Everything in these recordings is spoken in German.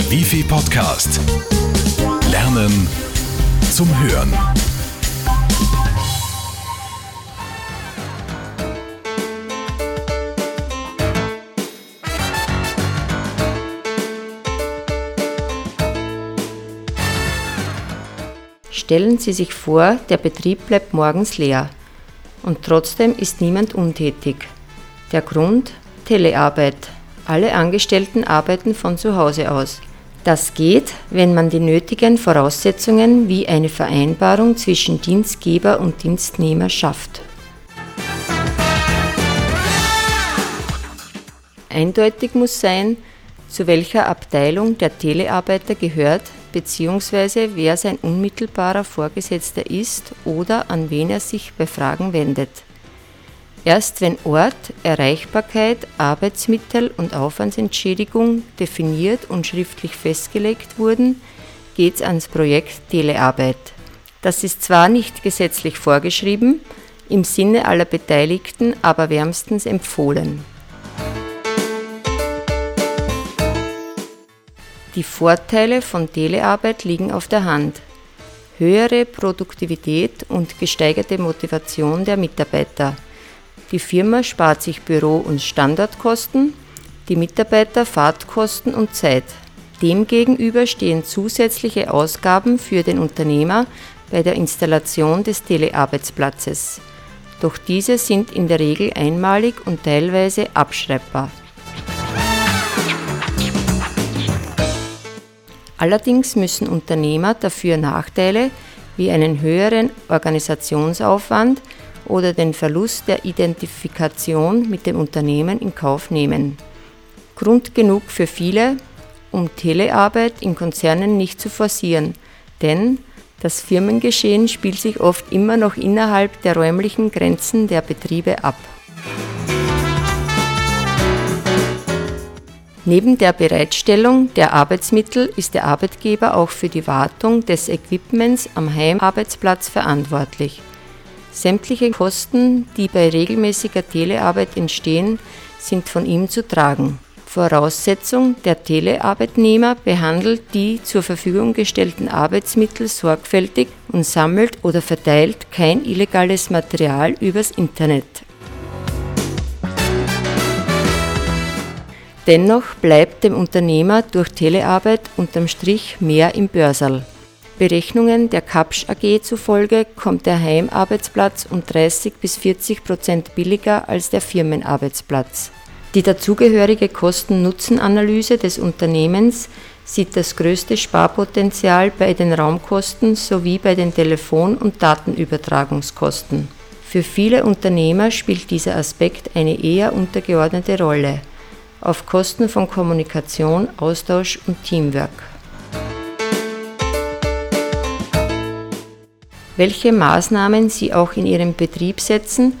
Der Wifi Podcast. Lernen zum Hören. Stellen Sie sich vor, der Betrieb bleibt morgens leer. Und trotzdem ist niemand untätig. Der Grund? Telearbeit. Alle Angestellten arbeiten von zu Hause aus. Das geht, wenn man die nötigen Voraussetzungen wie eine Vereinbarung zwischen Dienstgeber und Dienstnehmer schafft. Eindeutig muss sein, zu welcher Abteilung der Telearbeiter gehört bzw. wer sein unmittelbarer Vorgesetzter ist oder an wen er sich bei Fragen wendet. Erst wenn Ort, Erreichbarkeit, Arbeitsmittel und Aufwandsentschädigung definiert und schriftlich festgelegt wurden, geht's ans Projekt Telearbeit. Das ist zwar nicht gesetzlich vorgeschrieben, im Sinne aller Beteiligten aber wärmstens empfohlen. Die Vorteile von Telearbeit liegen auf der Hand. Höhere Produktivität und gesteigerte Motivation der Mitarbeiter. Die Firma spart sich Büro- und Standortkosten, die Mitarbeiter Fahrtkosten und Zeit. Demgegenüber stehen zusätzliche Ausgaben für den Unternehmer bei der Installation des Telearbeitsplatzes. Doch diese sind in der Regel einmalig und teilweise abschreibbar. Allerdings müssen Unternehmer dafür Nachteile wie einen höheren Organisationsaufwand oder den Verlust der Identifikation mit dem Unternehmen in Kauf nehmen. Grund genug für viele, um Telearbeit in Konzernen nicht zu forcieren, denn das Firmengeschehen spielt sich oft immer noch innerhalb der räumlichen Grenzen der Betriebe ab. Neben der Bereitstellung der Arbeitsmittel ist der Arbeitgeber auch für die Wartung des Equipments am Heimarbeitsplatz verantwortlich. Sämtliche Kosten, die bei regelmäßiger Telearbeit entstehen, sind von ihm zu tragen. Voraussetzung, der Telearbeitnehmer behandelt die zur Verfügung gestellten Arbeitsmittel sorgfältig und sammelt oder verteilt kein illegales Material übers Internet. Dennoch bleibt dem Unternehmer durch Telearbeit unterm Strich mehr im Börserl. Berechnungen der Kapsch AG zufolge kommt der Heimarbeitsplatz um 30 bis 40 Prozent billiger als der Firmenarbeitsplatz. Die dazugehörige Kosten-Nutzen-Analyse des Unternehmens sieht das größte Sparpotenzial bei den Raumkosten sowie bei den Telefon- und Datenübertragungskosten. Für viele Unternehmer spielt dieser Aspekt eine eher untergeordnete Rolle auf Kosten von Kommunikation, Austausch und Teamwork. Welche Maßnahmen Sie auch in Ihrem Betrieb setzen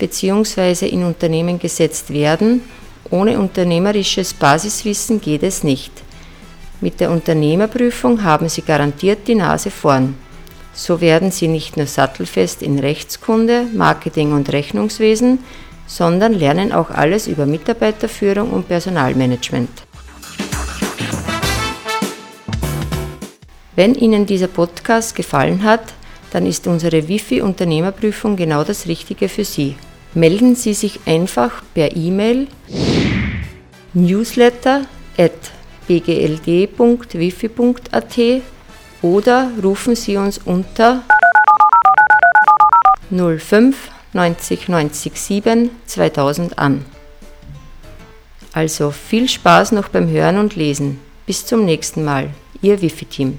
bzw. in Unternehmen gesetzt werden, ohne unternehmerisches Basiswissen geht es nicht. Mit der Unternehmerprüfung haben Sie garantiert die Nase vorn. So werden Sie nicht nur sattelfest in Rechtskunde, Marketing und Rechnungswesen, sondern lernen auch alles über Mitarbeiterführung und Personalmanagement. Wenn Ihnen dieser Podcast gefallen hat, dann ist unsere Wifi-Unternehmerprüfung genau das Richtige für Sie. Melden Sie sich einfach per E-Mail newsletter at bgld.wifi.at oder rufen Sie uns unter 05 90 90 7 2000 an. Also viel Spaß noch beim Hören und Lesen. Bis zum nächsten Mal, Ihr Wifi-Team.